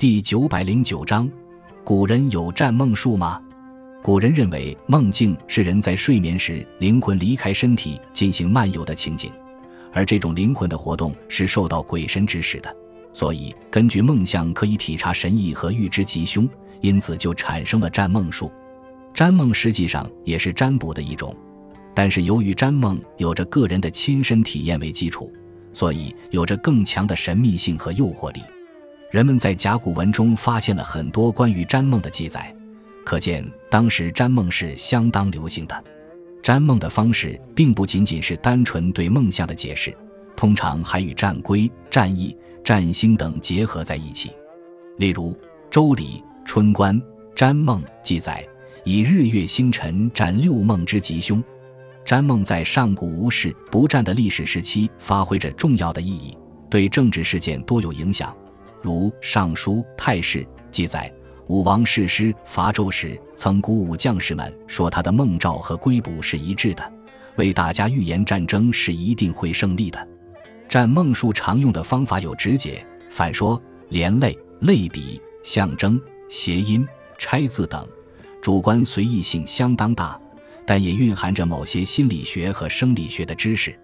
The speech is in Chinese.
第九百零九章，古人有占梦术吗？古人认为梦境是人在睡眠时灵魂离开身体进行漫游的情景，而这种灵魂的活动是受到鬼神指使的，所以根据梦象可以体察神意和预知吉凶，因此就产生了占梦术。占梦实际上也是占卜的一种，但是由于占梦有着个人的亲身体验为基础，所以有着更强的神秘性和诱惑力。人们在甲骨文中发现了很多关于占梦的记载，可见当时占梦是相当流行的。占梦的方式并不仅仅是单纯对梦象的解释，通常还与占龟、占易、占星等结合在一起。例如《周礼·春官·占梦》记载：“以日月星辰占六梦之吉凶。”占梦在上古无事不占的历史时期发挥着重要的意义，对政治事件多有影响。如《尚书·太史》记载，武王誓师伐纣时，曾鼓舞将士们说他的梦兆和龟卜是一致的，为大家预言战争是一定会胜利的。占梦术常用的方法有直解、反说、连类、类比、象征、谐音、拆字等，主观随意性相当大，但也蕴含着某些心理学和生理学的知识。